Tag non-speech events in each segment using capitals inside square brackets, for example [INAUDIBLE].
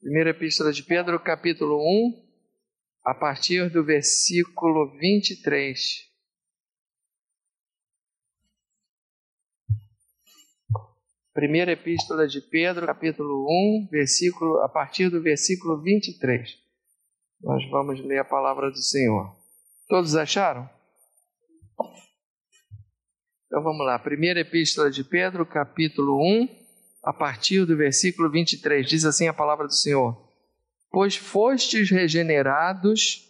Primeira Epístola de Pedro, capítulo 1, a partir do versículo 23. Primeira Epístola de Pedro, capítulo 1, versículo, a partir do versículo 23. Nós vamos ler a palavra do Senhor. Todos acharam? Então vamos lá. Primeira Epístola de Pedro, capítulo 1, a partir do versículo 23, diz assim a palavra do Senhor: Pois fostes regenerados,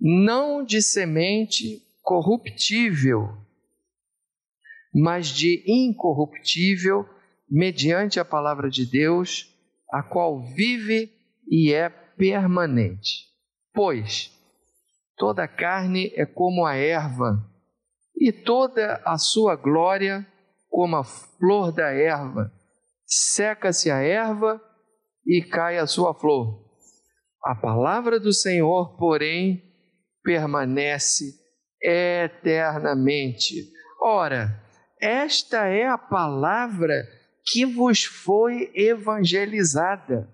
não de semente corruptível, mas de incorruptível, mediante a palavra de Deus, a qual vive e é permanente. Pois toda carne é como a erva, e toda a sua glória como a flor da erva seca-se a erva e cai a sua flor. A palavra do Senhor, porém, permanece eternamente. Ora, esta é a palavra que vos foi evangelizada,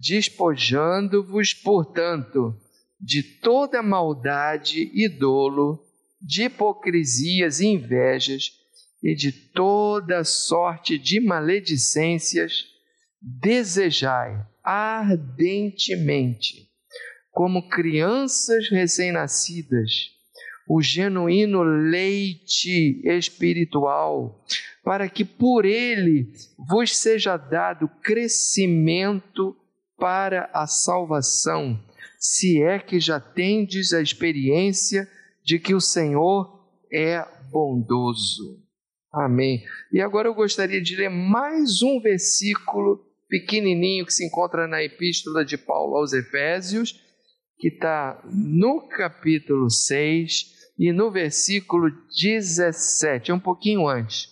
despojando-vos, portanto, de toda maldade e dolo, de hipocrisias e invejas, e de toda sorte de maledicências, desejai ardentemente, como crianças recém-nascidas, o genuíno leite espiritual, para que por ele vos seja dado crescimento para a salvação, se é que já tendes a experiência de que o Senhor é bondoso. Amém. E agora eu gostaria de ler mais um versículo pequenininho que se encontra na Epístola de Paulo aos Efésios, que está no capítulo 6 e no versículo 17, um pouquinho antes.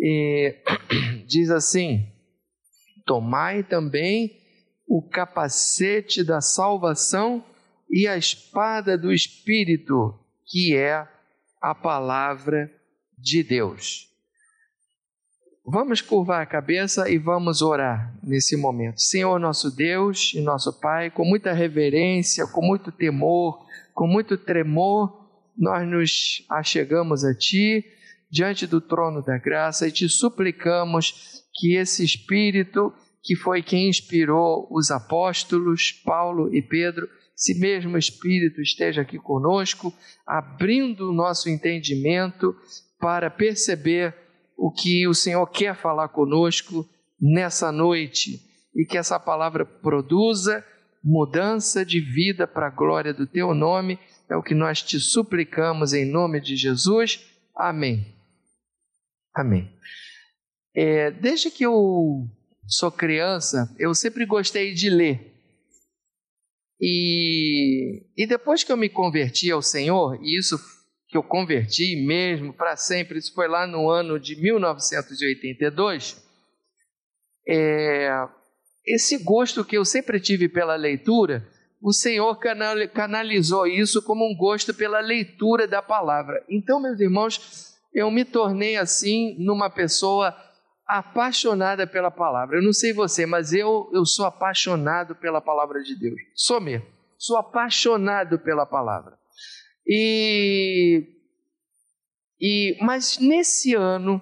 E, [CLEARS THROAT] diz assim: Tomai também o capacete da salvação e a espada do Espírito, que é a palavra de Deus. Vamos curvar a cabeça e vamos orar nesse momento. Senhor nosso Deus e nosso Pai, com muita reverência, com muito temor, com muito tremor, nós nos achegamos a Ti diante do trono da graça e te suplicamos que esse Espírito que foi quem inspirou os apóstolos Paulo e Pedro, esse mesmo Espírito esteja aqui conosco, abrindo o nosso entendimento para perceber o que o Senhor quer falar conosco nessa noite e que essa palavra produza mudança de vida para a glória do teu nome. É o que nós te suplicamos em nome de Jesus. Amém. Amém. É, desde que eu sou criança, eu sempre gostei de ler. E, e depois que eu me converti ao Senhor, e isso que eu converti mesmo para sempre, isso foi lá no ano de 1982. É, esse gosto que eu sempre tive pela leitura, o Senhor canalizou isso como um gosto pela leitura da palavra. Então, meus irmãos, eu me tornei assim numa pessoa apaixonada pela palavra. Eu não sei você, mas eu, eu sou apaixonado pela palavra de Deus. Sou mesmo. Sou apaixonado pela palavra. E, e mas nesse ano,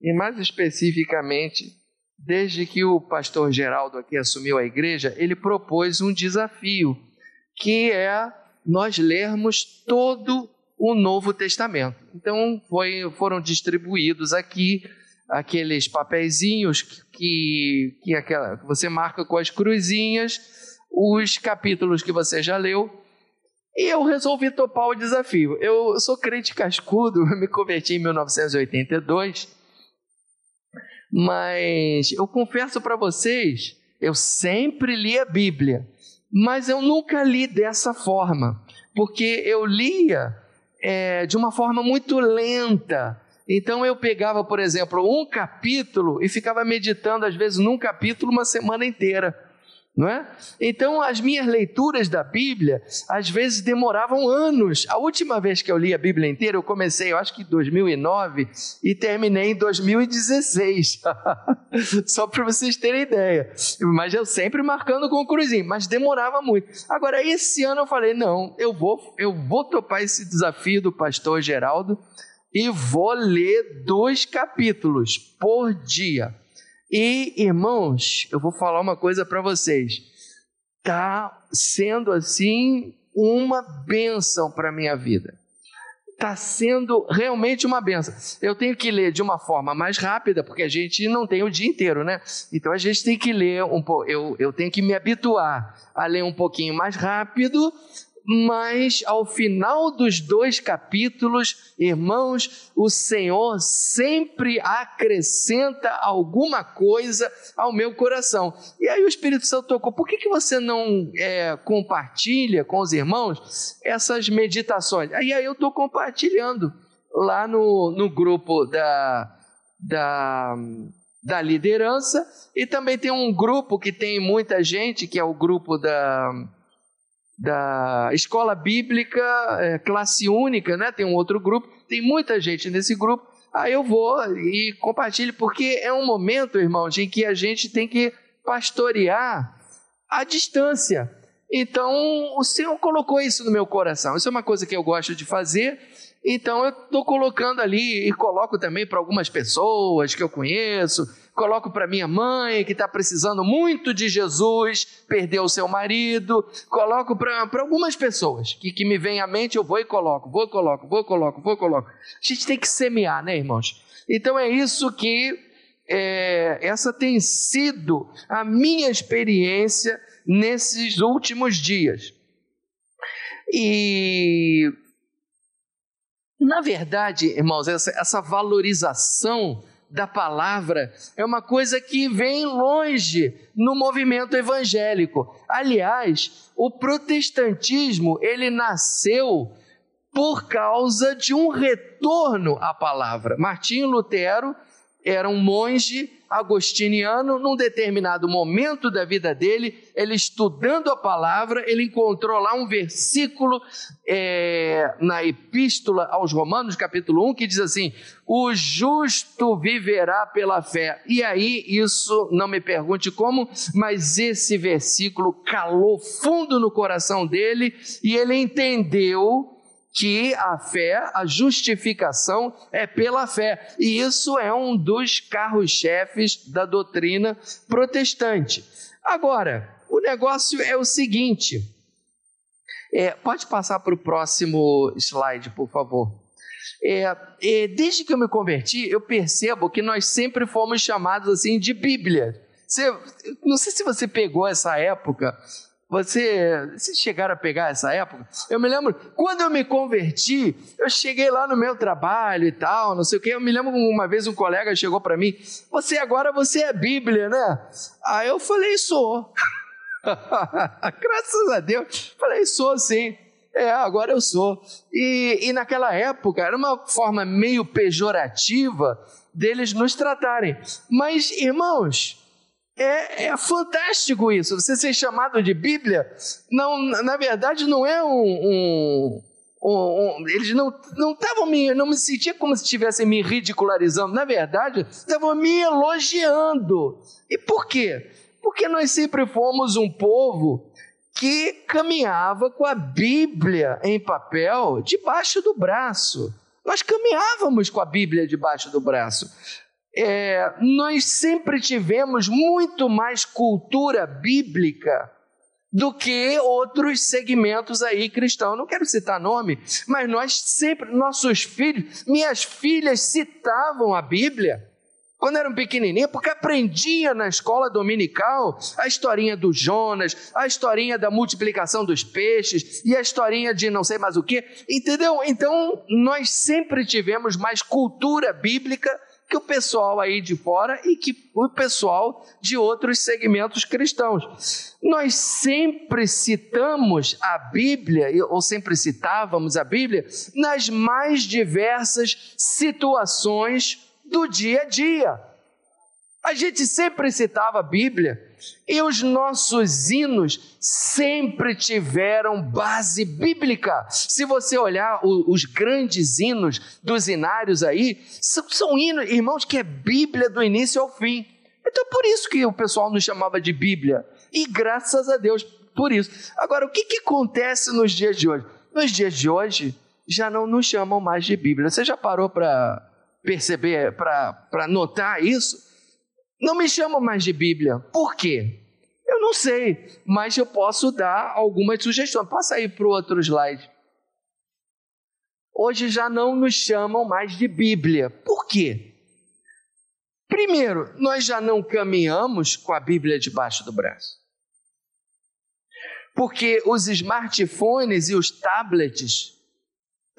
e mais especificamente, desde que o pastor Geraldo aqui assumiu a igreja, ele propôs um desafio, que é nós lermos todo o Novo Testamento. Então foi, foram distribuídos aqui aqueles papeizinhos que, que, aquela, que você marca com as cruzinhas, os capítulos que você já leu e eu resolvi topar o desafio. Eu sou crente cascudo, [LAUGHS] me converti em 1982, mas eu confesso para vocês, eu sempre li a Bíblia, mas eu nunca li dessa forma, porque eu lia é, de uma forma muito lenta. Então eu pegava, por exemplo, um capítulo e ficava meditando, às vezes, num capítulo uma semana inteira. Não é? Então, as minhas leituras da Bíblia, às vezes demoravam anos. A última vez que eu li a Bíblia inteira, eu comecei, eu acho que em 2009 e terminei em 2016. [LAUGHS] Só para vocês terem ideia. Mas eu sempre marcando com o cruzinho, mas demorava muito. Agora, esse ano eu falei: não, eu vou, eu vou topar esse desafio do pastor Geraldo e vou ler dois capítulos por dia. E, irmãos, eu vou falar uma coisa para vocês. Tá sendo assim uma bênção para minha vida. Está sendo realmente uma benção. Eu tenho que ler de uma forma mais rápida, porque a gente não tem o dia inteiro, né? Então a gente tem que ler um pouco. Eu, eu tenho que me habituar a ler um pouquinho mais rápido, mas ao final dos dois capítulos, irmãos, o Senhor sempre acrescenta alguma coisa ao meu coração. E aí o Espírito Santo tocou: por que, que você não é, compartilha com os irmãos essas meditações? Aí, aí eu estou compartilhando lá no, no grupo da, da, da liderança, e também tem um grupo que tem muita gente, que é o grupo da da escola bíblica, é, classe única, né? Tem um outro grupo, tem muita gente nesse grupo. Aí eu vou e compartilho, porque é um momento, irmãos, em que a gente tem que pastorear à distância. Então, o Senhor colocou isso no meu coração. Isso é uma coisa que eu gosto de fazer então eu estou colocando ali e coloco também para algumas pessoas que eu conheço, coloco para minha mãe que está precisando muito de Jesus, perdeu o seu marido, coloco para algumas pessoas que, que me vem à mente, eu vou e coloco, vou coloco, vou coloco, vou coloco. A gente tem que semear, né, irmãos? Então é isso que é, essa tem sido a minha experiência nesses últimos dias. E na verdade, irmãos, essa, essa valorização da palavra é uma coisa que vem longe no movimento evangélico. Aliás, o protestantismo ele nasceu por causa de um retorno à palavra. Martinho Lutero era um monge agostiniano, num determinado momento da vida dele, ele estudando a palavra, ele encontrou lá um versículo é, na Epístola aos Romanos, capítulo 1, que diz assim: O justo viverá pela fé. E aí, isso, não me pergunte como, mas esse versículo calou fundo no coração dele e ele entendeu que a fé, a justificação é pela fé. E isso é um dos carros-chefes da doutrina protestante. Agora, o negócio é o seguinte. É, pode passar para o próximo slide, por favor. É, é, desde que eu me converti, eu percebo que nós sempre fomos chamados assim de Bíblia. Você, não sei se você pegou essa época você, vocês chegaram a pegar essa época? Eu me lembro, quando eu me converti, eu cheguei lá no meu trabalho e tal, não sei o que. Eu me lembro uma vez um colega chegou para mim: Você agora você é Bíblia, né? Aí eu falei: Sou. [LAUGHS] Graças a Deus. Falei: Sou sim. É, agora eu sou. E, e naquela época era uma forma meio pejorativa deles nos tratarem. Mas, irmãos, é, é, fantástico isso. Você ser chamado de Bíblia, não, na verdade, não é um. um, um, um eles não estavam me. Não me sentia como se estivessem me ridicularizando. Na verdade, estavam me elogiando. E por quê? Porque nós sempre fomos um povo que caminhava com a Bíblia em papel debaixo do braço. Nós caminhávamos com a Bíblia debaixo do braço é, nós sempre tivemos muito mais cultura bíblica do que outros segmentos aí cristãos. Não quero citar nome, mas nós sempre, nossos filhos, minhas filhas citavam a Bíblia quando eram pequenininhas, porque aprendia na escola dominical a historinha do Jonas, a historinha da multiplicação dos peixes e a historinha de não sei mais o que, entendeu? Então, nós sempre tivemos mais cultura bíblica que o pessoal aí de fora e que o pessoal de outros segmentos cristãos. Nós sempre citamos a Bíblia, ou sempre citávamos a Bíblia, nas mais diversas situações do dia a dia. A gente sempre citava a Bíblia e os nossos hinos sempre tiveram base bíblica. Se você olhar os grandes hinos dos hinários aí, são, são hinos, irmãos, que é Bíblia do início ao fim. Então, por isso que o pessoal nos chamava de Bíblia. E graças a Deus por isso. Agora, o que, que acontece nos dias de hoje? Nos dias de hoje, já não nos chamam mais de Bíblia. Você já parou para perceber, para notar isso? Não me chamam mais de Bíblia. Por quê? Eu não sei, mas eu posso dar algumas sugestões. Passa aí para o outro slide. Hoje já não nos chamam mais de Bíblia. Por quê? Primeiro, nós já não caminhamos com a Bíblia debaixo do braço. Porque os smartphones e os tablets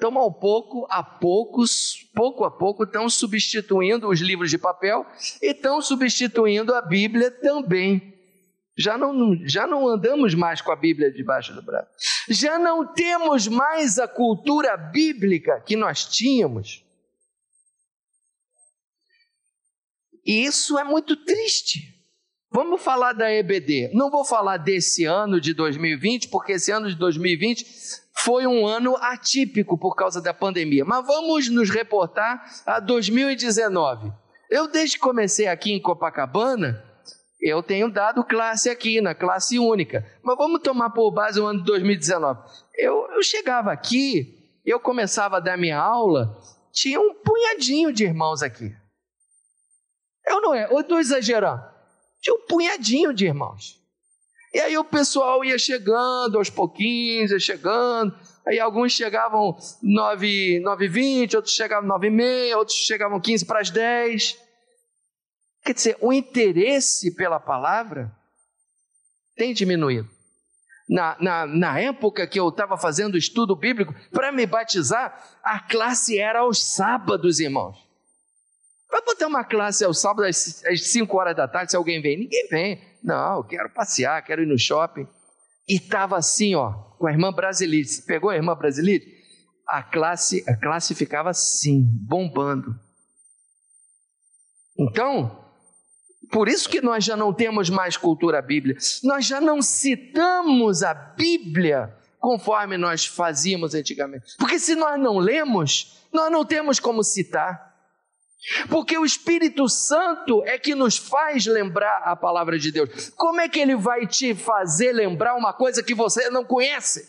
então, ao pouco a poucos, pouco a pouco, estão substituindo os livros de papel e estão substituindo a Bíblia também. Já não, já não andamos mais com a Bíblia debaixo do braço. Já não temos mais a cultura bíblica que nós tínhamos. E isso é muito triste. Vamos falar da EBD. Não vou falar desse ano de 2020, porque esse ano de 2020 foi um ano atípico por causa da pandemia. Mas vamos nos reportar a 2019. Eu, desde que comecei aqui em Copacabana, eu tenho dado classe aqui, na classe única. Mas vamos tomar por base o ano de 2019. Eu, eu chegava aqui, eu começava a dar minha aula, tinha um punhadinho de irmãos aqui. Eu não é, eu estou exagerando. Tinha um punhadinho de irmãos. E aí o pessoal ia chegando aos pouquinhos, ia chegando. Aí alguns chegavam 9, 9 20, outros chegavam 9 e meia, outros chegavam 15 para as 10. Quer dizer, o interesse pela palavra tem diminuído. Na, na, na época que eu estava fazendo estudo bíblico, para me batizar, a classe era aos sábados, irmãos. Vai botar uma classe aos sábados às 5 horas da tarde, se alguém vem? Ninguém vem. Não, eu quero passear, quero ir no shopping. E estava assim, ó, com a irmã brasileira. Você pegou a irmã brasileira? A classe, a classe ficava assim, bombando. Então, por isso que nós já não temos mais cultura bíblica. Nós já não citamos a Bíblia conforme nós fazíamos antigamente. Porque se nós não lemos, nós não temos como citar. Porque o Espírito Santo é que nos faz lembrar a palavra de Deus. Como é que ele vai te fazer lembrar uma coisa que você não conhece?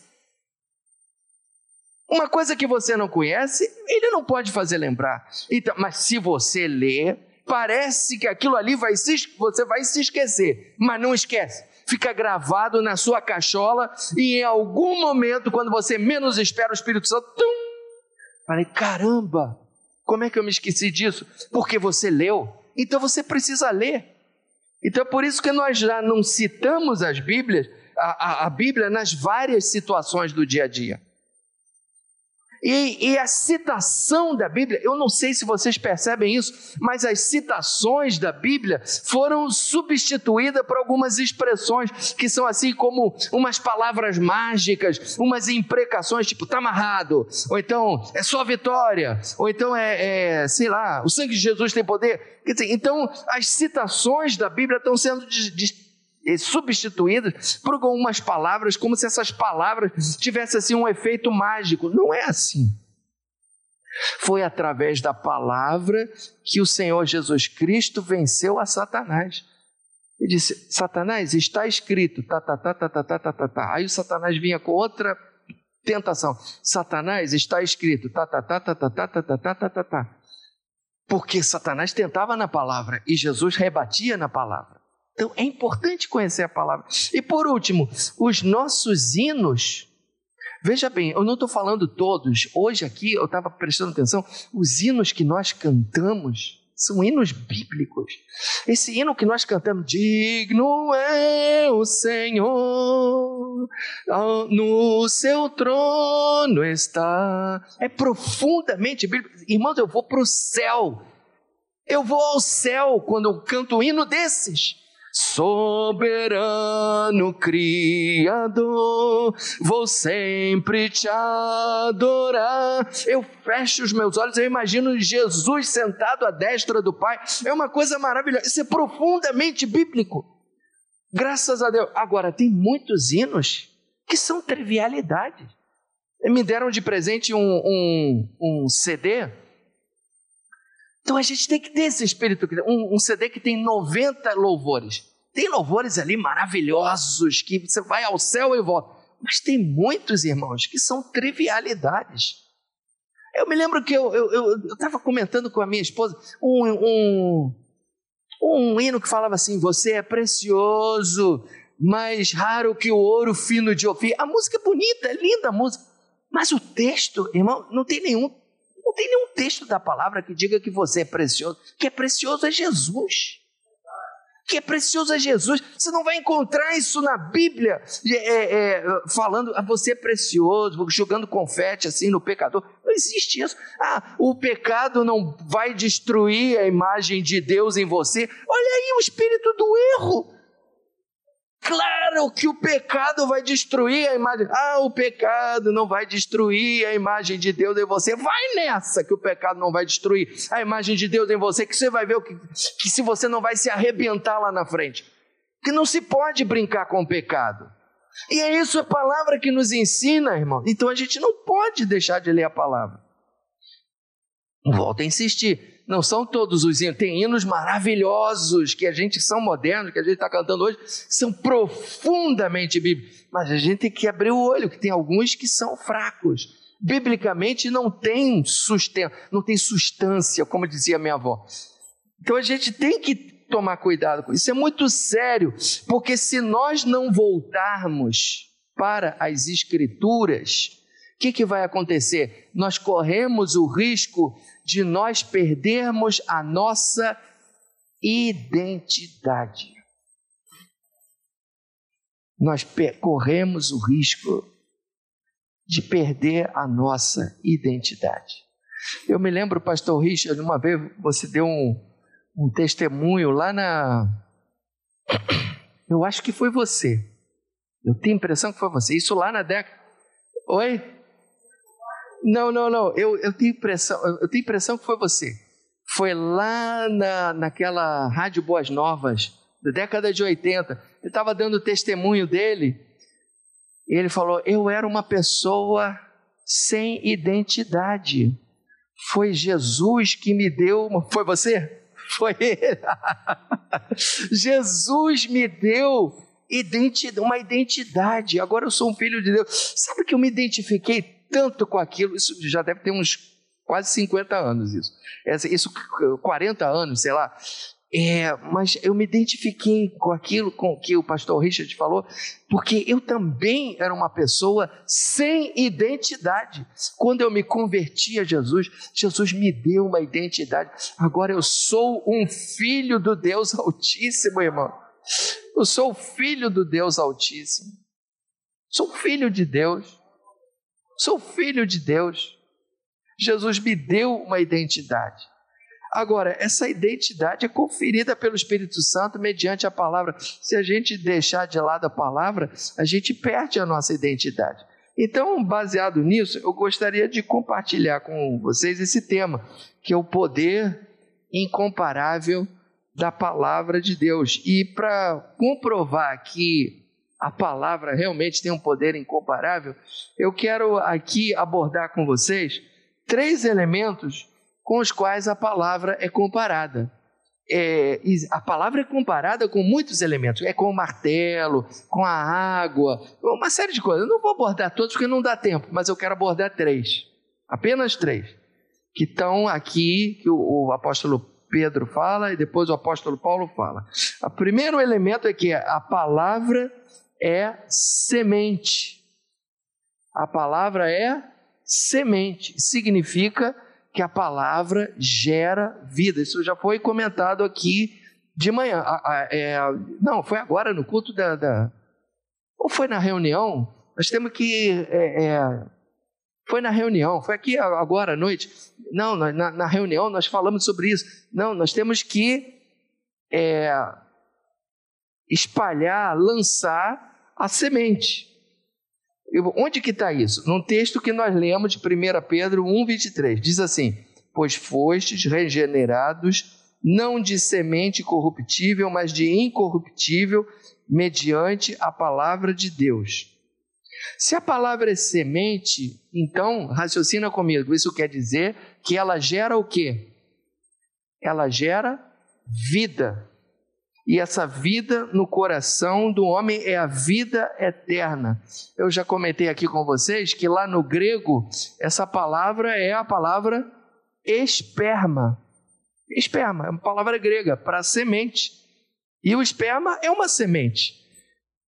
Uma coisa que você não conhece, ele não pode fazer lembrar. Então, mas se você lê, parece que aquilo ali vai se, você vai se esquecer, mas não esquece. Fica gravado na sua cachola e em algum momento, quando você menos espera, o Espírito Santo, tum, falei, caramba, como é que eu me esqueci disso? Porque você leu. Então você precisa ler. Então é por isso que nós já não citamos as Bíblias, a, a, a Bíblia nas várias situações do dia a dia. E, e, a citação da Bíblia, eu não sei se vocês percebem isso, mas as citações da Bíblia foram substituídas por algumas expressões que são assim como umas palavras mágicas, umas imprecações, tipo, tá amarrado, ou então é só vitória, ou então é, é sei lá, o sangue de Jesus tem poder. Então, as citações da Bíblia estão sendo substituídas por algumas palavras, como se essas palavras tivessem assim um efeito mágico. Não é assim. Foi através da palavra que o Senhor Jesus Cristo venceu a Satanás. Ele disse: Satanás, está escrito, tá, tá, tá, tá, tá, tá, tá, tá, tá. Aí o Satanás vinha com outra tentação. Satanás, está escrito, tá, tá, tá, tá, tá, tá, tá, tá, tá, tá, tá. Porque Satanás tentava na palavra e Jesus rebatia na palavra. Então é importante conhecer a palavra. E por último, os nossos hinos. Veja bem, eu não estou falando todos. Hoje aqui eu estava prestando atenção. Os hinos que nós cantamos são hinos bíblicos. Esse hino que nós cantamos, digno é o Senhor, no seu trono está. É profundamente bíblico. Irmãos, eu vou para o céu. Eu vou ao céu quando eu canto um hino desses. Soberano Criador, vou sempre te adorar. Eu fecho os meus olhos, eu imagino Jesus sentado à destra do Pai. É uma coisa maravilhosa. Isso é profundamente bíblico. Graças a Deus. Agora, tem muitos hinos que são trivialidades. Me deram de presente um, um, um CD então a gente tem que ter esse espírito, um, um CD que tem 90 louvores. Tem louvores ali maravilhosos que você vai ao céu e volta. Mas tem muitos irmãos que são trivialidades. Eu me lembro que eu estava comentando com a minha esposa um, um, um hino que falava assim: Você é precioso, mais raro que o ouro fino de Ofir. A música é bonita, é linda a música. Mas o texto, irmão, não tem nenhum tem nenhum texto da palavra que diga que você é precioso. Que é precioso é Jesus. Que é precioso é Jesus. Você não vai encontrar isso na Bíblia, é, é, falando, ah, você é precioso, jogando confete assim no pecador. Não existe isso. Ah, o pecado não vai destruir a imagem de Deus em você. Olha aí o espírito do erro. Claro que o pecado vai destruir a imagem. Ah, o pecado não vai destruir a imagem de Deus em você. Vai nessa que o pecado não vai destruir a imagem de Deus em você, que você vai ver o que, que se você não vai se arrebentar lá na frente. Que não se pode brincar com o pecado. E é isso a palavra que nos ensina, irmão. Então a gente não pode deixar de ler a palavra. Volto a insistir não são todos os hinos, tem hinos maravilhosos que a gente são modernos, que a gente está cantando hoje, são profundamente bíblicos, mas a gente tem que abrir o olho, que tem alguns que são fracos. Biblicamente não tem sustento, não tem substância, como dizia minha avó. Então a gente tem que tomar cuidado com isso. É muito sério, porque se nós não voltarmos para as escrituras, o que, que vai acontecer? Nós corremos o risco de nós perdermos a nossa identidade. Nós corremos o risco de perder a nossa identidade. Eu me lembro, pastor Richard, uma vez você deu um, um testemunho lá na. Eu acho que foi você. Eu tenho a impressão que foi você. Isso lá na década. Oi? Não, não, não. Eu, eu, tenho impressão, eu tenho impressão que foi você. Foi lá na, naquela Rádio Boas Novas, da década de 80. Ele estava dando testemunho dele. E ele falou: Eu era uma pessoa sem identidade. Foi Jesus que me deu uma. Foi você? Foi ele. [LAUGHS] Jesus me deu identidade, uma identidade. Agora eu sou um filho de Deus. Sabe que eu me identifiquei tanto com aquilo, isso já deve ter uns quase 50 anos isso. Isso 40 anos, sei lá. É, mas eu me identifiquei com aquilo com que o pastor Richard falou, porque eu também era uma pessoa sem identidade. Quando eu me converti a Jesus, Jesus me deu uma identidade. Agora eu sou um filho do Deus Altíssimo, irmão. Eu sou filho do Deus Altíssimo. Sou filho de Deus. Sou filho de Deus. Jesus me deu uma identidade. Agora, essa identidade é conferida pelo Espírito Santo mediante a palavra. Se a gente deixar de lado a palavra, a gente perde a nossa identidade. Então, baseado nisso, eu gostaria de compartilhar com vocês esse tema, que é o poder incomparável da palavra de Deus. E para comprovar que a palavra realmente tem um poder incomparável, eu quero aqui abordar com vocês três elementos com os quais a palavra é comparada. É, a palavra é comparada com muitos elementos, é com o martelo, com a água, uma série de coisas. Eu não vou abordar todos porque não dá tempo, mas eu quero abordar três, apenas três, que estão aqui, que o, o apóstolo Pedro fala e depois o apóstolo Paulo fala. O primeiro elemento é que a palavra é semente. A palavra é semente, significa que a palavra gera vida. Isso já foi comentado aqui de manhã. É, não, foi agora no culto da, da, Ou foi na reunião? Nós temos que. É, é, foi na reunião, foi aqui agora à noite. Não, na, na reunião nós falamos sobre isso. Não, nós temos que é, espalhar, lançar a semente. Onde que está isso? Num texto que nós lemos de 1 Pedro 1,23. Diz assim: Pois fostes regenerados, não de semente corruptível, mas de incorruptível, mediante a palavra de Deus. Se a palavra é semente, então raciocina comigo. Isso quer dizer que ela gera o quê? Ela gera vida. E essa vida no coração do homem é a vida eterna. Eu já comentei aqui com vocês que lá no grego, essa palavra é a palavra esperma. Esperma é uma palavra grega para semente. E o esperma é uma semente.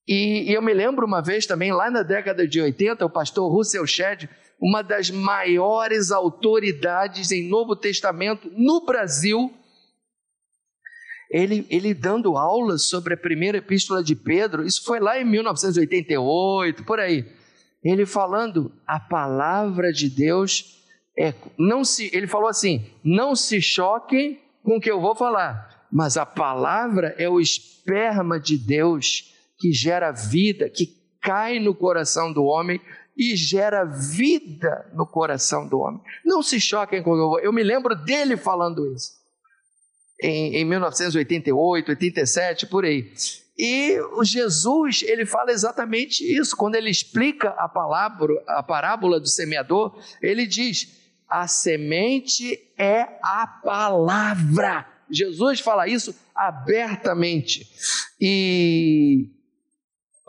E, e, eu me lembro uma vez também, lá na década de 80, o pastor Russell Shedd, uma das maiores autoridades em Novo Testamento no Brasil, ele, ele dando aulas sobre a primeira epístola de Pedro, isso foi lá em 1988, por aí. Ele falando, a palavra de Deus é, não se, ele falou assim: não se choquem com o que eu vou falar, mas a palavra é o esperma de Deus que gera vida, que cai no coração do homem e gera vida no coração do homem. Não se choquem com o que eu vou. Eu me lembro dele falando isso em, em 1988, 87, por aí. E o Jesus, ele fala exatamente isso. Quando ele explica a palavra, a parábola do semeador, ele diz: a semente é a palavra. Jesus fala isso abertamente. E,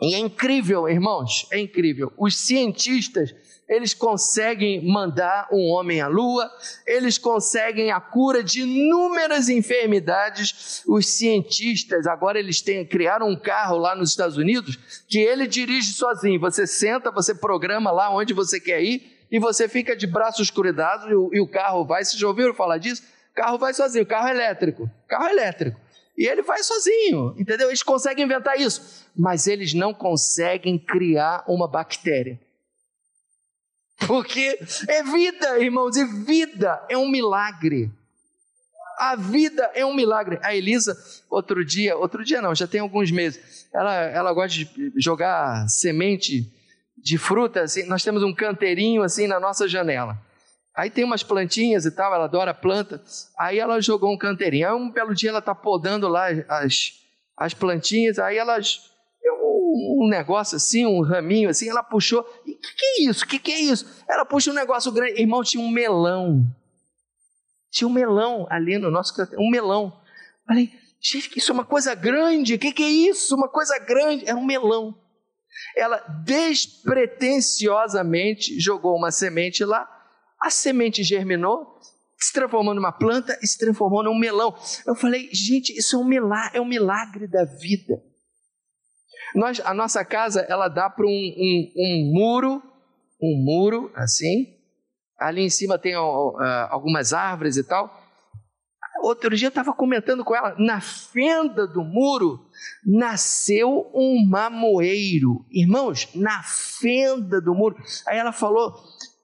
e é incrível, irmãos, é incrível. Os cientistas eles conseguem mandar um homem à lua, eles conseguem a cura de inúmeras enfermidades. Os cientistas, agora eles têm, criaram um carro lá nos Estados Unidos que ele dirige sozinho. Você senta, você programa lá onde você quer ir e você fica de braços cruzados e e o carro vai. Vocês já ouviram falar disso? O carro vai sozinho, carro elétrico, carro elétrico. E ele vai sozinho, entendeu? Eles conseguem inventar isso, mas eles não conseguem criar uma bactéria. Porque é vida, irmãos, e vida é um milagre. A vida é um milagre. A Elisa, outro dia, outro dia não, já tem alguns meses, ela, ela gosta de jogar semente de fruta, assim, nós temos um canteirinho assim na nossa janela. Aí tem umas plantinhas e tal, ela adora planta. Aí ela jogou um canteirinho. Aí um belo dia ela está podando lá as, as plantinhas, aí elas um negócio assim, um raminho assim, ela puxou. O que, que, é isso? O que, que é isso? Ela puxa um negócio grande. Irmão, tinha um melão. Tinha um melão ali no nosso um melão. Falei, gente, isso é uma coisa grande. O que, que é isso? Uma coisa grande. Era um melão. Ela despretensiosamente jogou uma semente lá. A semente germinou, se transformou numa planta e se transformou num melão. Eu falei, gente, isso é um milagre, é um milagre da vida. Nós, a nossa casa, ela dá para um, um, um, muro, um muro assim. Ali em cima tem uh, algumas árvores e tal. Outro dia eu estava comentando com ela, na fenda do muro nasceu um mamoeiro. Irmãos, na fenda do muro. Aí ela falou: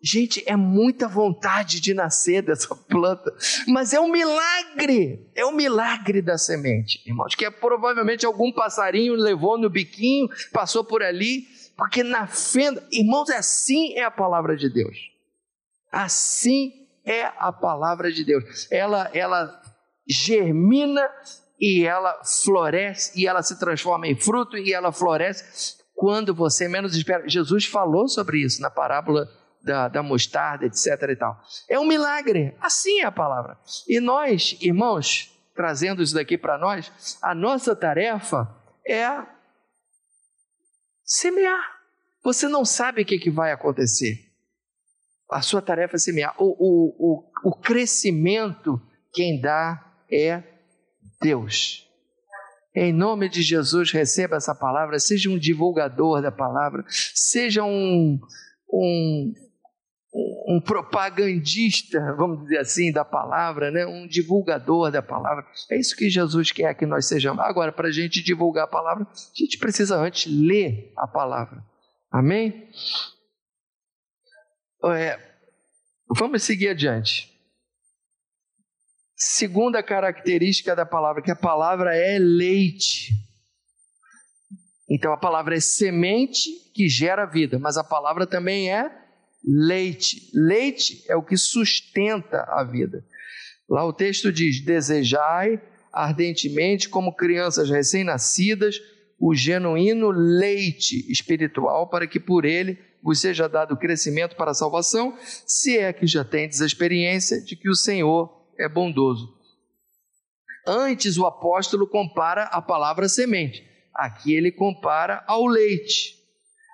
Gente, é muita vontade de nascer dessa [LAUGHS] planta, mas é um milagre, é um milagre da semente, irmãos, que é provavelmente algum passarinho levou no biquinho, passou por ali, porque na fenda, irmãos, assim é a palavra de Deus. Assim é a palavra de Deus. Ela ela germina e ela floresce e ela se transforma em fruto e ela floresce quando você menos espera. Jesus falou sobre isso na parábola da, da mostarda, etc. e tal. É um milagre, assim é a palavra. E nós, irmãos, trazendo isso daqui para nós, a nossa tarefa é semear. Você não sabe o que, que vai acontecer. A sua tarefa é semear. O, o, o, o crescimento, quem dá é Deus. Em nome de Jesus, receba essa palavra, seja um divulgador da palavra, seja um, um um propagandista, vamos dizer assim, da palavra, né? um divulgador da palavra. É isso que Jesus quer que nós sejamos. Agora, para a gente divulgar a palavra, a gente precisa antes ler a palavra. Amém? É, vamos seguir adiante. Segunda característica da palavra, que a palavra é leite. Então a palavra é semente que gera vida, mas a palavra também é leite. Leite é o que sustenta a vida. Lá o texto diz: Desejai ardentemente, como crianças recém-nascidas, o genuíno leite espiritual, para que por ele vos seja dado crescimento para a salvação, se é que já tendes a experiência de que o Senhor é bondoso. Antes o apóstolo compara a palavra semente, aqui ele compara ao leite.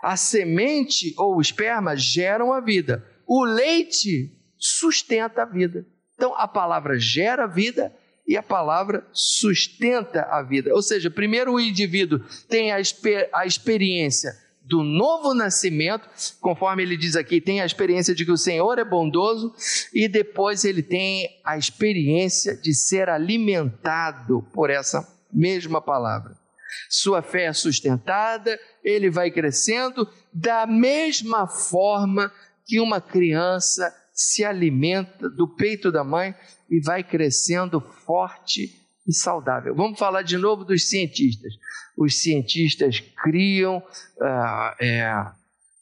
A semente ou o esperma geram a vida, o leite sustenta a vida. Então a palavra gera vida e a palavra sustenta a vida. Ou seja, primeiro o indivíduo tem a, exper a experiência do novo nascimento, conforme ele diz aqui, tem a experiência de que o Senhor é bondoso, e depois ele tem a experiência de ser alimentado por essa mesma palavra. Sua fé é sustentada, ele vai crescendo da mesma forma que uma criança se alimenta do peito da mãe e vai crescendo forte e saudável. Vamos falar de novo dos cientistas. Os cientistas criam uh, é,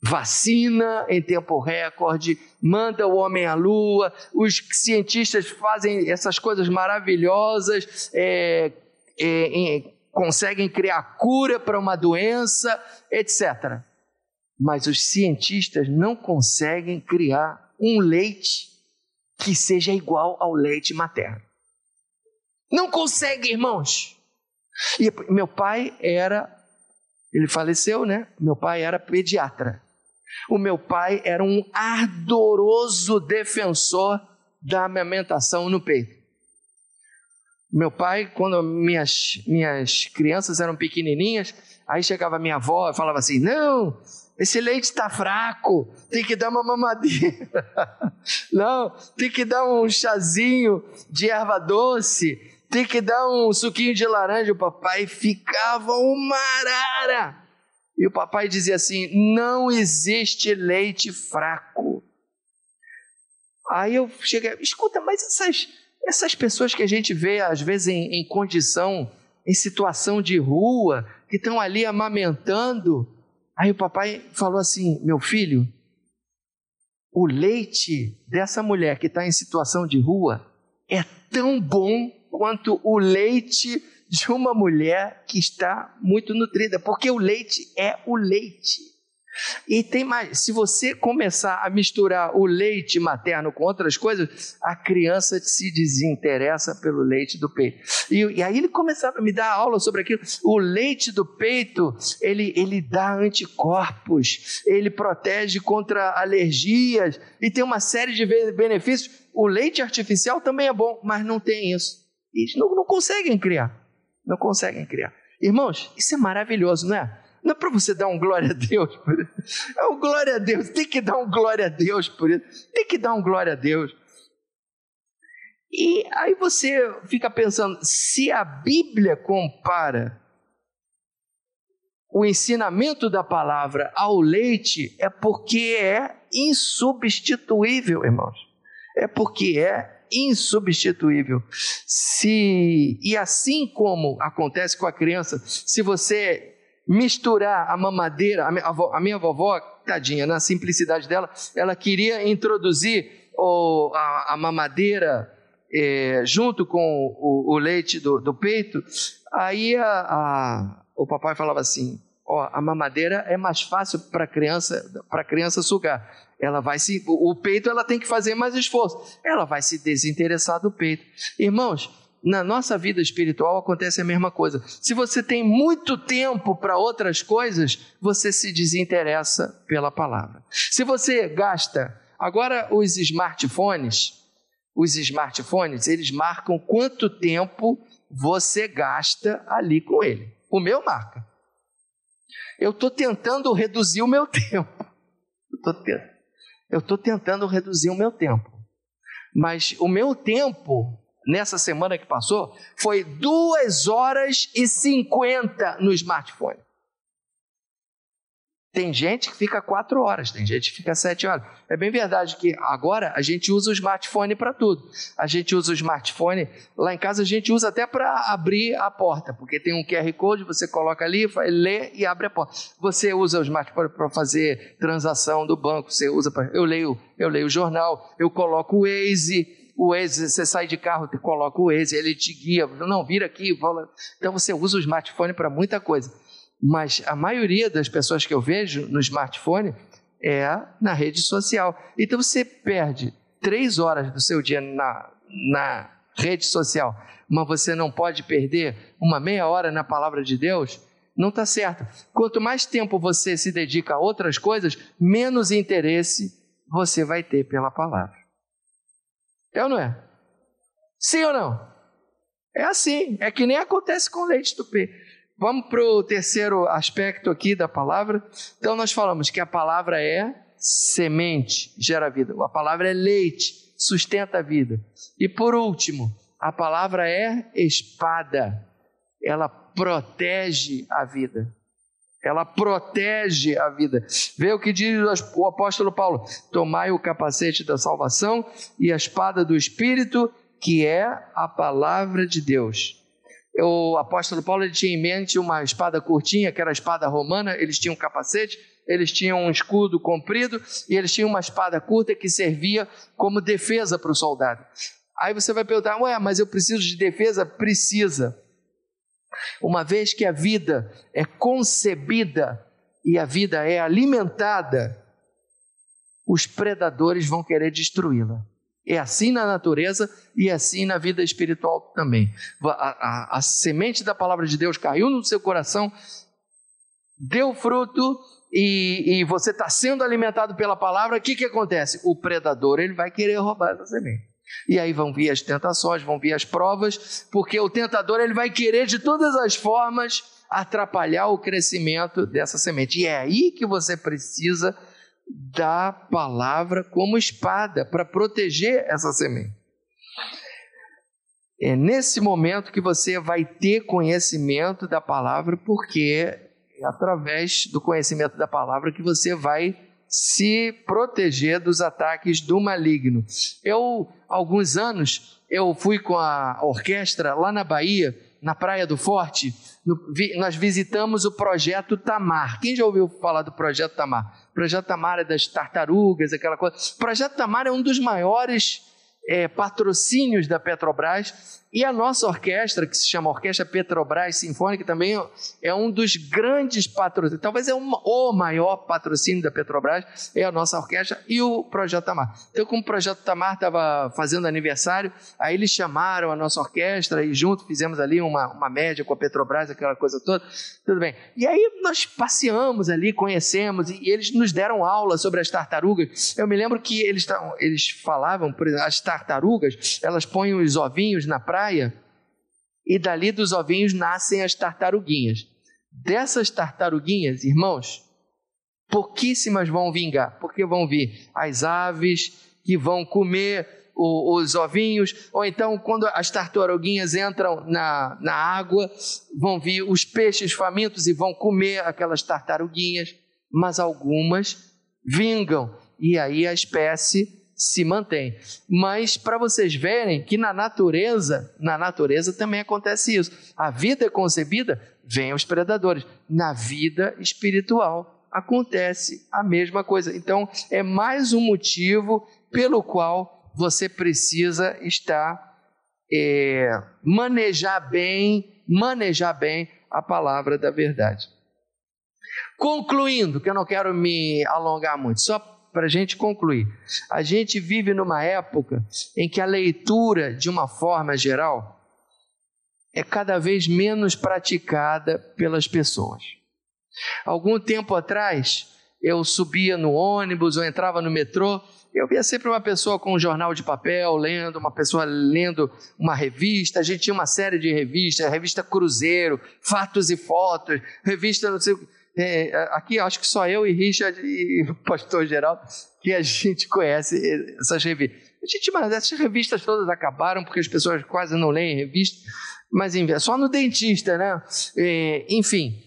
vacina em tempo recorde, manda o homem à lua, os cientistas fazem essas coisas maravilhosas, é, é conseguem criar cura para uma doença, etc. Mas os cientistas não conseguem criar um leite que seja igual ao leite materno. Não consegue, irmãos. E meu pai era, ele faleceu, né? Meu pai era pediatra. O meu pai era um ardoroso defensor da amamentação no peito. Meu pai, quando minhas, minhas crianças eram pequenininhas, aí chegava minha avó e falava assim: Não, esse leite está fraco, tem que dar uma mamadeira. [LAUGHS] Não, tem que dar um chazinho de erva doce, tem que dar um suquinho de laranja. O papai ficava uma arara. E o papai dizia assim: não existe leite fraco. Aí eu cheguei, escuta, mas essas, essas pessoas que a gente vê às vezes em, em condição, em situação de rua, que estão ali amamentando, Aí o papai falou assim: meu filho, o leite dessa mulher que está em situação de rua é tão bom quanto o leite de uma mulher que está muito nutrida, porque o leite é o leite. E tem mais, se você começar a misturar o leite materno com outras coisas, a criança se desinteressa pelo leite do peito. E, e aí ele começava a me dar aula sobre aquilo. O leite do peito, ele, ele dá anticorpos, ele protege contra alergias e tem uma série de benefícios. O leite artificial também é bom, mas não tem isso. Eles não, não conseguem criar. Não conseguem criar. Irmãos, isso é maravilhoso, não é? Não é para você dar um glória a Deus por isso. É um glória a Deus. Tem que dar um glória a Deus por isso. Tem que dar um glória a Deus. E aí você fica pensando: se a Bíblia compara o ensinamento da palavra ao leite, é porque é insubstituível, irmãos. É porque é insubstituível. Se e assim como acontece com a criança, se você misturar a mamadeira, a minha, vovó, tadinha, na simplicidade dela, ela queria introduzir o, a, a mamadeira é, junto com o, o leite do, do, peito, aí a, a, o papai falava assim: ó, a mamadeira é mais fácil para criança para criança sugar. Ela vai se, o peito ela tem que fazer mais esforço. Ela vai se desinteressar do peito. Irmãos, na nossa vida espiritual acontece a mesma coisa. Se você tem muito tempo para outras coisas, você se desinteressa pela palavra. Se você gasta, agora os smartphones, os smartphones, eles marcam quanto tempo você gasta ali com ele. O meu marca. Eu estou tentando reduzir o meu [LAUGHS] tempo. Eu estou tentando reduzir o meu tempo. Mas o meu tempo nessa semana que passou, foi 2 horas e 50 no smartphone. Tem gente que fica quatro horas, tem gente que fica sete horas. É bem verdade que agora a gente usa o smartphone para tudo. A gente usa o smartphone, lá em casa a gente usa até para abrir a porta, porque tem um QR Code, você coloca ali, lê e abre a porta. Você usa o smartphone para fazer transação do banco, você usa para. Eu leio, eu leio o jornal, eu coloco o Waze, o Waze, você sai de carro, coloca o Waze, ele te guia, não, vira aqui, fala. Então você usa o smartphone para muita coisa mas a maioria das pessoas que eu vejo no smartphone é na rede social. Então você perde três horas do seu dia na, na rede social, mas você não pode perder uma meia hora na palavra de Deus. Não está certo. Quanto mais tempo você se dedica a outras coisas, menos interesse você vai ter pela palavra. É ou não é? Sim ou não? É assim. É que nem acontece com leite do. Vamos para o terceiro aspecto aqui da palavra. Então, nós falamos que a palavra é semente, gera vida. A palavra é leite, sustenta a vida. E por último, a palavra é espada. Ela protege a vida. Ela protege a vida. Vê o que diz o apóstolo Paulo: Tomai o capacete da salvação e a espada do Espírito, que é a palavra de Deus o apóstolo Paulo ele tinha em mente uma espada curtinha, que era a espada romana, eles tinham um capacete, eles tinham um escudo comprido e eles tinham uma espada curta que servia como defesa para o soldado. Aí você vai perguntar, ué, mas eu preciso de defesa? Precisa. Uma vez que a vida é concebida e a vida é alimentada, os predadores vão querer destruí-la. É assim na natureza e é assim na vida espiritual também. A, a, a semente da palavra de Deus caiu no seu coração, deu fruto e, e você está sendo alimentado pela palavra. O que, que acontece? O predador ele vai querer roubar essa semente. E aí vão vir as tentações, vão vir as provas, porque o tentador ele vai querer de todas as formas atrapalhar o crescimento dessa semente. E é aí que você precisa da palavra como espada para proteger essa semente. É nesse momento que você vai ter conhecimento da palavra, porque é através do conhecimento da palavra que você vai se proteger dos ataques do maligno. Eu, alguns anos, eu fui com a orquestra lá na Bahia, na Praia do Forte, no, vi, nós visitamos o projeto Tamar. Quem já ouviu falar do projeto Tamar? Projeto Tamar é das tartarugas, aquela coisa. O Projeto Tamar é um dos maiores é, patrocínios da Petrobras e a nossa orquestra, que se chama Orquestra Petrobras Sinfônica, também é um dos grandes patrocínios, talvez é o maior patrocínio da Petrobras, é a nossa orquestra e o Projeto Tamar. Então, como o Projeto Tamar estava fazendo aniversário, aí eles chamaram a nossa orquestra e junto fizemos ali uma, uma média com a Petrobras, aquela coisa toda, tudo bem. E aí nós passeamos ali, conhecemos, e, e eles nos deram aula sobre as tartarugas. Eu me lembro que eles, eles falavam, por exemplo, as tartarugas, elas põem os ovinhos na praia, praia e dali dos ovinhos nascem as tartaruguinhas. Dessas tartaruguinhas, irmãos, pouquíssimas vão vingar, porque vão vir? As aves que vão comer o, os ovinhos, ou então quando as tartaruguinhas entram na, na água, vão vir os peixes famintos e vão comer aquelas tartaruguinhas, mas algumas vingam, e aí a espécie se mantém. Mas para vocês verem que na natureza, na natureza também acontece isso. A vida é concebida, vem os predadores. Na vida espiritual acontece a mesma coisa. Então, é mais um motivo pelo qual você precisa estar é, manejar bem, manejar bem a palavra da verdade. Concluindo, que eu não quero me alongar muito, só para a gente concluir. A gente vive numa época em que a leitura, de uma forma geral, é cada vez menos praticada pelas pessoas. Algum tempo atrás, eu subia no ônibus ou entrava no metrô, eu via sempre uma pessoa com um jornal de papel lendo, uma pessoa lendo uma revista. A gente tinha uma série de revistas, revista Cruzeiro, Fatos e Fotos, revista não sei é, aqui acho que só eu e Richard e o pastor Geraldo que a gente conhece essas revistas. Gente, mas essas revistas todas acabaram porque as pessoas quase não leem revista, mas é só no dentista, né? É, enfim,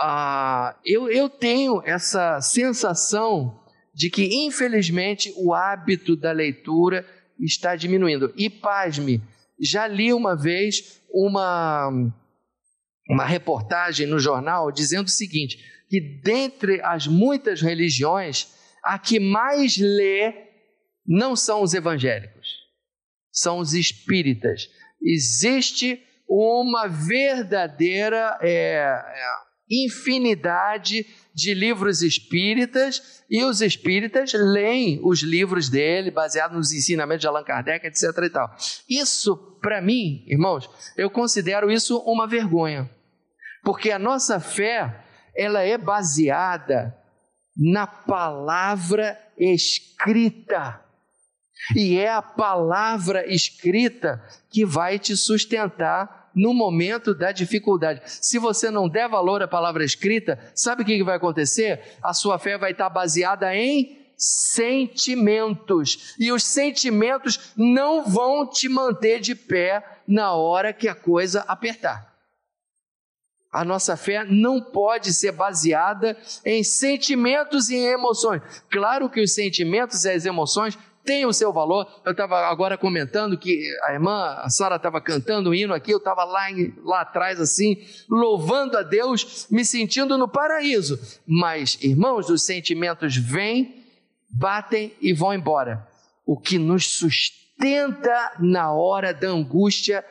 ah, eu, eu tenho essa sensação de que, infelizmente, o hábito da leitura está diminuindo. E pasme, já li uma vez uma, uma reportagem no jornal dizendo o seguinte: que dentre as muitas religiões, a que mais lê não são os evangélicos, são os espíritas. Existe uma verdadeira é, infinidade de livros espíritas e os espíritas leem os livros dele, baseados nos ensinamentos de Allan Kardec, etc. E tal. Isso, para mim, irmãos, eu considero isso uma vergonha, porque a nossa fé ela é baseada na palavra escrita. E é a palavra escrita que vai te sustentar no momento da dificuldade. Se você não der valor à palavra escrita, sabe o que vai acontecer? A sua fé vai estar baseada em sentimentos. E os sentimentos não vão te manter de pé na hora que a coisa apertar. A nossa fé não pode ser baseada em sentimentos e em emoções. Claro que os sentimentos e as emoções tem o seu valor. Eu estava agora comentando que a irmã Sara estava cantando um hino aqui, eu estava lá, lá atrás assim, louvando a Deus, me sentindo no paraíso. Mas, irmãos, os sentimentos vêm, batem e vão embora. O que nos sustenta na hora da angústia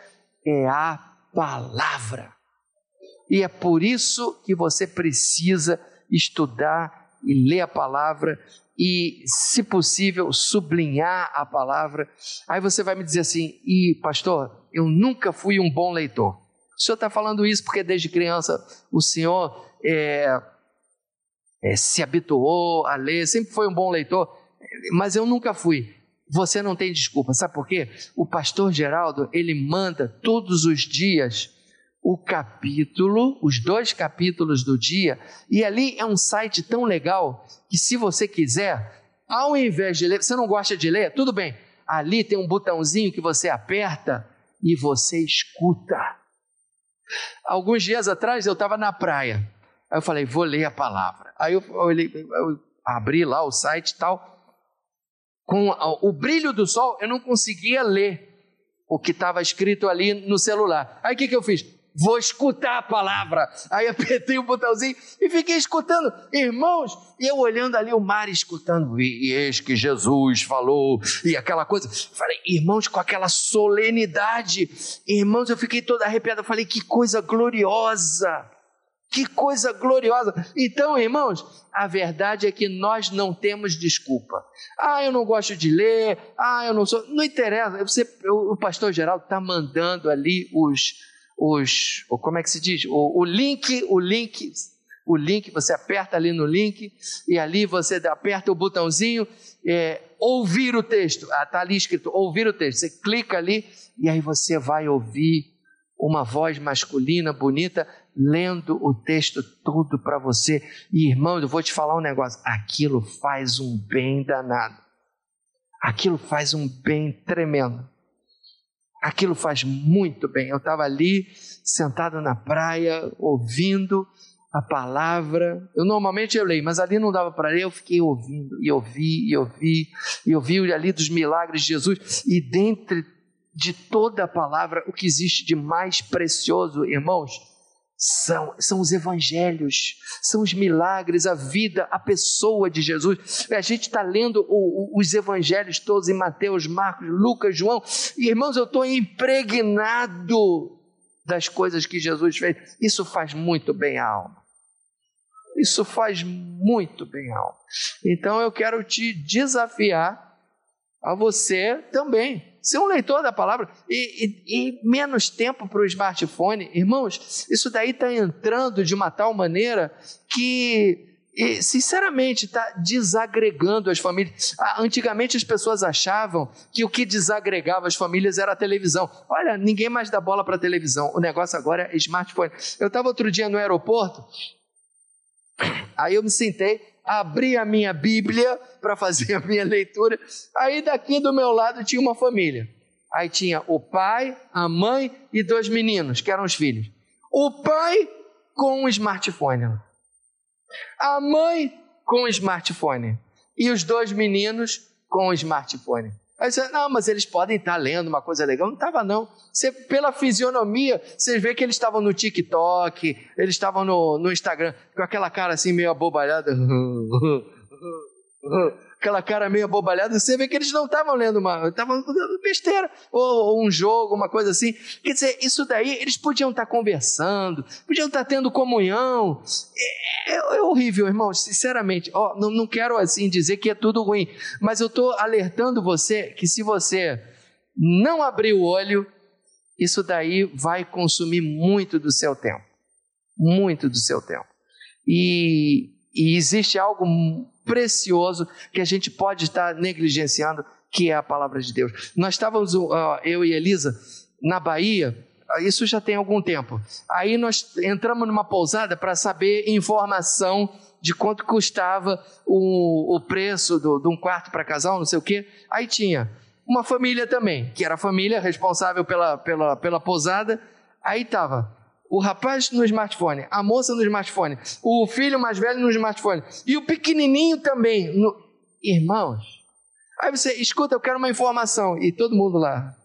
é a palavra. E é por isso que você precisa estudar e ler a palavra e, se possível, sublinhar a palavra. Aí você vai me dizer assim: e pastor, eu nunca fui um bom leitor. O senhor está falando isso porque desde criança o senhor é, é, se habituou a ler, sempre foi um bom leitor, mas eu nunca fui. Você não tem desculpa, sabe por quê? O pastor Geraldo, ele manda todos os dias o capítulo, os dois capítulos do dia, e ali é um site tão legal que se você quiser, ao invés de ler, você não gosta de ler, tudo bem, ali tem um botãozinho que você aperta e você escuta. Alguns dias atrás eu estava na praia, aí eu falei, vou ler a palavra. Aí eu, eu, eu abri lá o site e tal, com o brilho do sol eu não conseguia ler o que estava escrito ali no celular. Aí o que, que eu fiz? Vou escutar a palavra. Aí apertei o botãozinho e fiquei escutando, irmãos, e eu olhando ali o mar escutando, e, eis que Jesus falou, e aquela coisa. Falei, irmãos, com aquela solenidade, irmãos, eu fiquei todo arrepiado. Falei, que coisa gloriosa. Que coisa gloriosa. Então, irmãos, a verdade é que nós não temos desculpa. Ah, eu não gosto de ler. Ah, eu não sou. Não interessa. Você, o pastor Geraldo está mandando ali os, os, como é que se diz? O, o link, o link, o link, você aperta ali no link e ali você aperta o botãozinho, é, ouvir o texto, está ah, ali escrito ouvir o texto, você clica ali e aí você vai ouvir uma voz masculina bonita lendo o texto todo para você. E irmão, eu vou te falar um negócio: aquilo faz um bem danado, aquilo faz um bem tremendo. Aquilo faz muito bem. Eu estava ali, sentado na praia, ouvindo a palavra. Eu normalmente eu leio, mas ali não dava para ler, eu fiquei ouvindo, e ouvi, e ouvi, e ouvi ali dos milagres de Jesus. E dentre de toda a palavra, o que existe de mais precioso, irmãos, são, são os evangelhos, são os milagres, a vida, a pessoa de Jesus. A gente está lendo o, o, os evangelhos todos em Mateus, Marcos, Lucas, João, e irmãos, eu estou impregnado das coisas que Jesus fez. Isso faz muito bem à alma. Isso faz muito bem à alma. Então eu quero te desafiar a você também ser um leitor da palavra e, e, e menos tempo para o smartphone. Irmãos, isso daí está entrando de uma tal maneira que e, sinceramente, está desagregando as famílias. Ah, antigamente as pessoas achavam que o que desagregava as famílias era a televisão. Olha, ninguém mais dá bola para a televisão. O negócio agora é smartphone. Eu estava outro dia no aeroporto, aí eu me sentei, abri a minha Bíblia para fazer a minha leitura. Aí daqui do meu lado tinha uma família. Aí tinha o pai, a mãe e dois meninos, que eram os filhos. O pai com o smartphone. A mãe com o smartphone. E os dois meninos com o smartphone. Aí você, não, mas eles podem estar lendo uma coisa legal. Não estava, não. Você, pela fisionomia, você vê que eles estavam no TikTok, eles estavam no, no Instagram, com aquela cara assim meio abobalhada. [LAUGHS] aquela cara meio abobalhada, você vê que eles não estavam lendo uma, estavam besteira, ou, ou, um jogo, uma coisa assim. Quer dizer, isso daí, eles podiam estar conversando, podiam estar tendo comunhão. É, é, é horrível, irmãos, sinceramente. Oh, não, não quero assim dizer que é tudo ruim, mas eu estou alertando você que se você não abrir o olho, isso daí vai consumir muito do seu tempo. Muito do seu tempo. E, e existe algo precioso que a gente pode estar negligenciando, que é a palavra de Deus. Nós estávamos, eu e Elisa, na Bahia, isso já tem algum tempo. Aí nós entramos numa pousada para saber informação de quanto custava o, o preço do, de um quarto para casal, não sei o quê. Aí tinha uma família também, que era a família responsável pela, pela, pela pousada. Aí estava o rapaz no smartphone, a moça no smartphone, o filho mais velho no smartphone e o pequenininho também. No... Irmãos, aí você escuta, eu quero uma informação e todo mundo lá.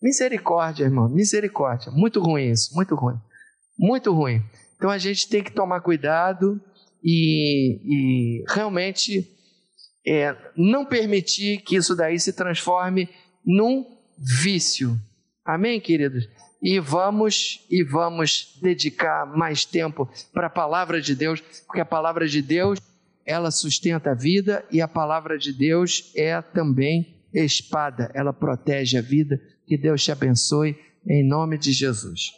Misericórdia, irmão, misericórdia. Muito ruim isso, muito ruim, muito ruim. Então a gente tem que tomar cuidado e, e realmente é, não permitir que isso daí se transforme num vício. Amém, queridos? E vamos e vamos dedicar mais tempo para a palavra de Deus, porque a palavra de Deus, ela sustenta a vida e a palavra de Deus é também espada, ela protege a vida. Que Deus te abençoe em nome de Jesus.